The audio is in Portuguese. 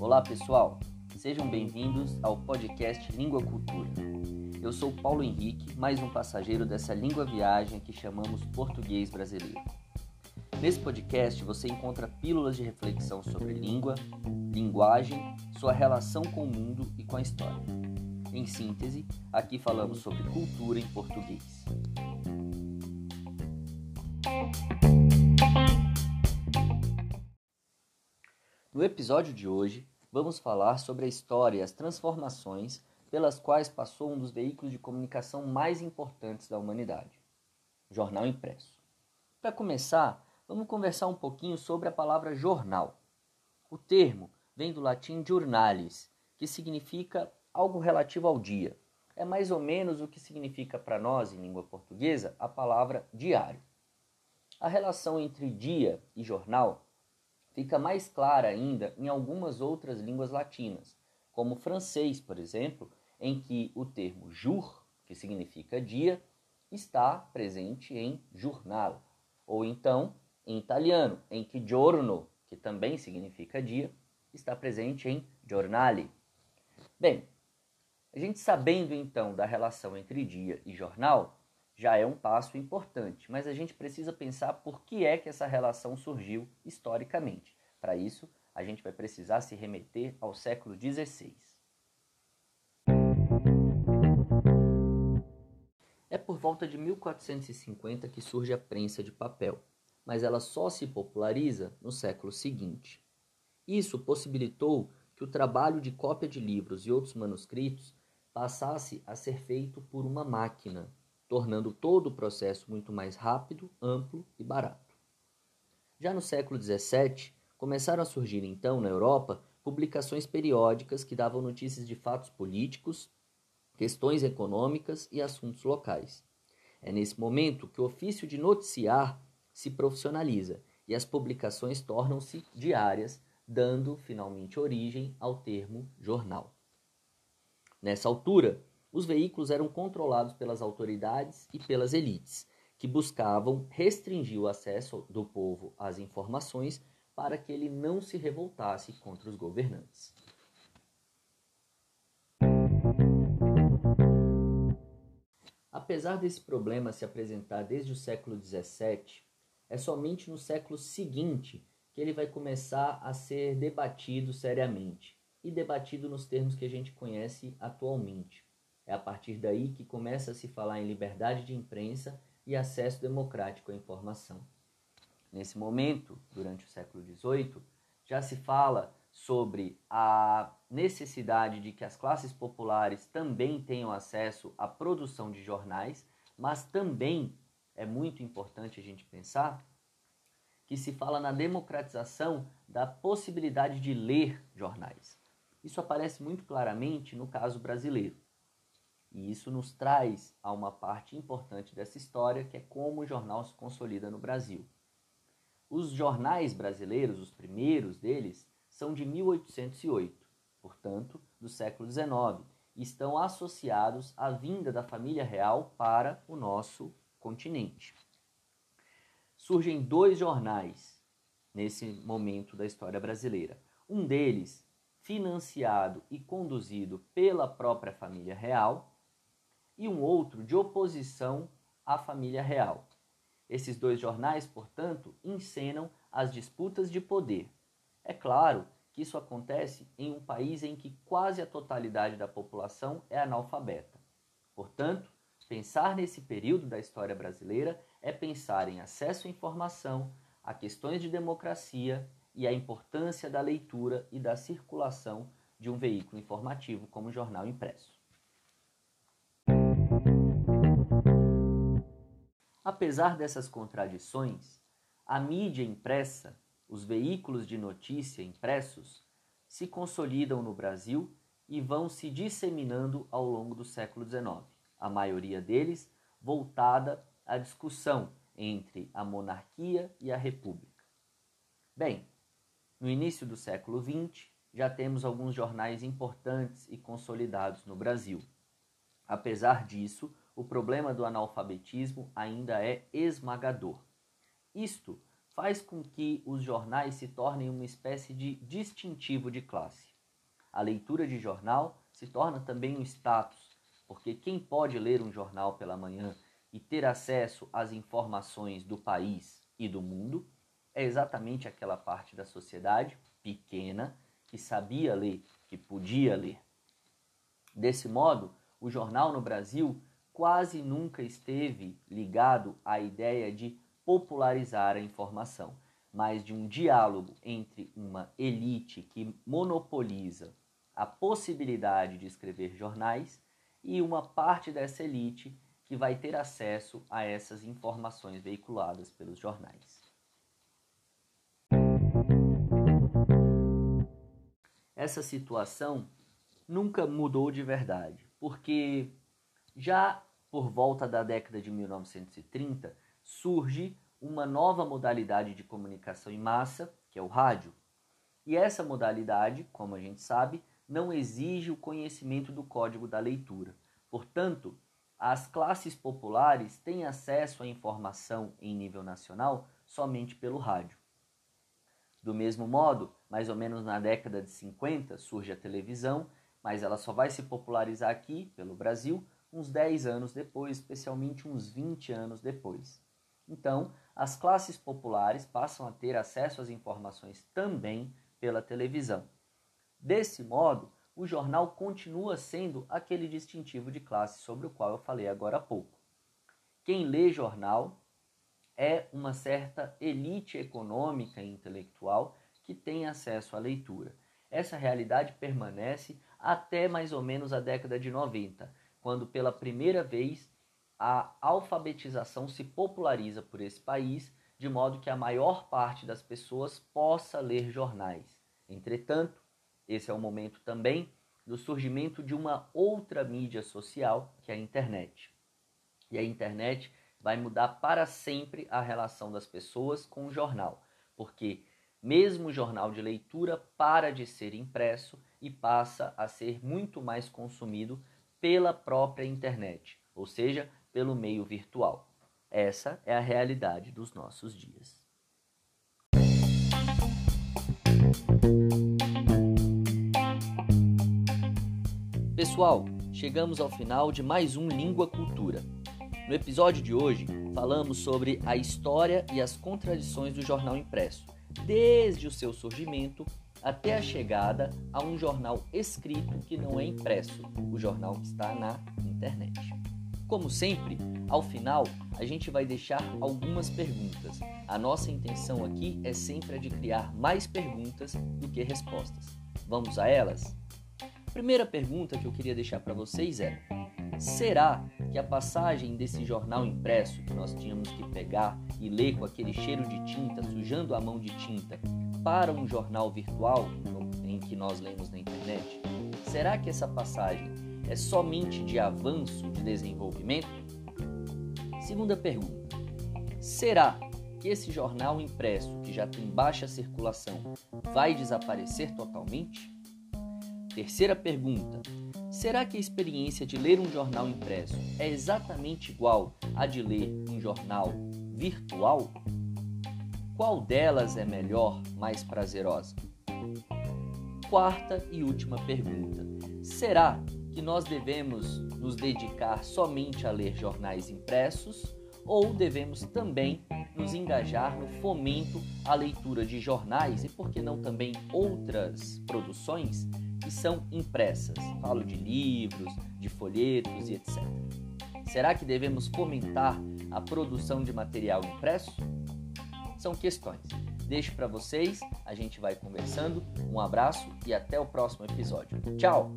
Olá pessoal, sejam bem-vindos ao podcast Língua Cultura. Eu sou Paulo Henrique, mais um passageiro dessa língua viagem que chamamos português brasileiro. Nesse podcast você encontra pílulas de reflexão sobre língua, linguagem, sua relação com o mundo e com a história. Em síntese, aqui falamos sobre cultura em português. No episódio de hoje, vamos falar sobre a história e as transformações pelas quais passou um dos veículos de comunicação mais importantes da humanidade, o jornal impresso. Para começar, vamos conversar um pouquinho sobre a palavra jornal. O termo vem do latim jornalis, que significa algo relativo ao dia. É mais ou menos o que significa para nós, em língua portuguesa, a palavra diário. A relação entre dia e jornal fica mais clara ainda em algumas outras línguas latinas, como o francês, por exemplo, em que o termo jour, que significa dia, está presente em jornal, ou então em italiano, em que giorno, que também significa dia, está presente em giornale. Bem, a gente sabendo então da relação entre dia e jornal já é um passo importante, mas a gente precisa pensar por que é que essa relação surgiu historicamente. Para isso, a gente vai precisar se remeter ao século XVI. É por volta de 1450 que surge a prensa de papel, mas ela só se populariza no século seguinte. Isso possibilitou que o trabalho de cópia de livros e outros manuscritos passasse a ser feito por uma máquina, tornando todo o processo muito mais rápido, amplo e barato. Já no século XVII, começaram a surgir então na Europa publicações periódicas que davam notícias de fatos políticos, questões econômicas e assuntos locais. É nesse momento que o ofício de noticiar se profissionaliza e as publicações tornam-se diárias, dando finalmente origem ao termo jornal. Nessa altura, os veículos eram controlados pelas autoridades e pelas elites, que buscavam restringir o acesso do povo às informações para que ele não se revoltasse contra os governantes. Apesar desse problema se apresentar desde o século XVII, é somente no século seguinte que ele vai começar a ser debatido seriamente e debatido nos termos que a gente conhece atualmente. É a partir daí que começa a se falar em liberdade de imprensa e acesso democrático à informação. Nesse momento, durante o século XVIII, já se fala sobre a necessidade de que as classes populares também tenham acesso à produção de jornais, mas também é muito importante a gente pensar que se fala na democratização da possibilidade de ler jornais. Isso aparece muito claramente no caso brasileiro. E isso nos traz a uma parte importante dessa história, que é como o jornal se consolida no Brasil. Os jornais brasileiros, os primeiros deles, são de 1808, portanto, do século XIX, e estão associados à vinda da família real para o nosso continente. Surgem dois jornais nesse momento da história brasileira. Um deles, financiado e conduzido pela própria família real, e um outro de oposição à família real. Esses dois jornais, portanto, encenam as disputas de poder é claro que isso acontece em um país em que quase a totalidade da população é analfabeta. Portanto, pensar nesse período da história brasileira é pensar em acesso à informação, a questões de democracia e a importância da leitura e da circulação de um veículo informativo como o jornal impresso. Apesar dessas contradições, a mídia impressa os veículos de notícia impressos se consolidam no Brasil e vão se disseminando ao longo do século XIX, a maioria deles voltada à discussão entre a monarquia e a república. Bem, no início do século XX, já temos alguns jornais importantes e consolidados no Brasil. Apesar disso, o problema do analfabetismo ainda é esmagador. Isto faz com que os jornais se tornem uma espécie de distintivo de classe. A leitura de jornal se torna também um status, porque quem pode ler um jornal pela manhã e ter acesso às informações do país e do mundo é exatamente aquela parte da sociedade pequena que sabia ler, que podia ler. Desse modo, o jornal no Brasil quase nunca esteve ligado à ideia de popularizar a informação, mas de um diálogo entre uma elite que monopoliza a possibilidade de escrever jornais e uma parte dessa elite que vai ter acesso a essas informações veiculadas pelos jornais. Essa situação nunca mudou de verdade, porque já por volta da década de 1930 surge uma nova modalidade de comunicação em massa, que é o rádio. E essa modalidade, como a gente sabe, não exige o conhecimento do código da leitura. Portanto, as classes populares têm acesso à informação em nível nacional somente pelo rádio. Do mesmo modo, mais ou menos na década de 50, surge a televisão, mas ela só vai se popularizar aqui, pelo Brasil, uns 10 anos depois, especialmente uns 20 anos depois. Então, as classes populares passam a ter acesso às informações também pela televisão. Desse modo, o jornal continua sendo aquele distintivo de classe sobre o qual eu falei agora há pouco. Quem lê jornal é uma certa elite econômica e intelectual que tem acesso à leitura. Essa realidade permanece até mais ou menos a década de 90, quando pela primeira vez a alfabetização se populariza por esse país, de modo que a maior parte das pessoas possa ler jornais. Entretanto, esse é o momento também do surgimento de uma outra mídia social, que é a internet. E a internet vai mudar para sempre a relação das pessoas com o jornal, porque mesmo o jornal de leitura para de ser impresso e passa a ser muito mais consumido pela própria internet, ou seja, pelo meio virtual. Essa é a realidade dos nossos dias. Pessoal, chegamos ao final de mais um Língua Cultura. No episódio de hoje, falamos sobre a história e as contradições do jornal impresso, desde o seu surgimento até a chegada a um jornal escrito que não é impresso, o jornal que está na internet. Como sempre, ao final, a gente vai deixar algumas perguntas. A nossa intenção aqui é sempre a de criar mais perguntas do que respostas. Vamos a elas? primeira pergunta que eu queria deixar para vocês é: será que a passagem desse jornal impresso que nós tínhamos que pegar e ler com aquele cheiro de tinta, sujando a mão de tinta, para um jornal virtual em que nós lemos na internet? Será que essa passagem é somente de avanço, de desenvolvimento? Segunda pergunta: será que esse jornal impresso, que já tem baixa circulação, vai desaparecer totalmente? Terceira pergunta: será que a experiência de ler um jornal impresso é exatamente igual à de ler um jornal virtual? Qual delas é melhor, mais prazerosa? Quarta e última pergunta: será que nós devemos nos dedicar somente a ler jornais impressos ou devemos também nos engajar no fomento à leitura de jornais e, por que não, também outras produções que são impressas. Falo de livros, de folhetos e etc. Será que devemos fomentar a produção de material impresso? São questões. Deixo para vocês, a gente vai conversando. Um abraço e até o próximo episódio. Tchau!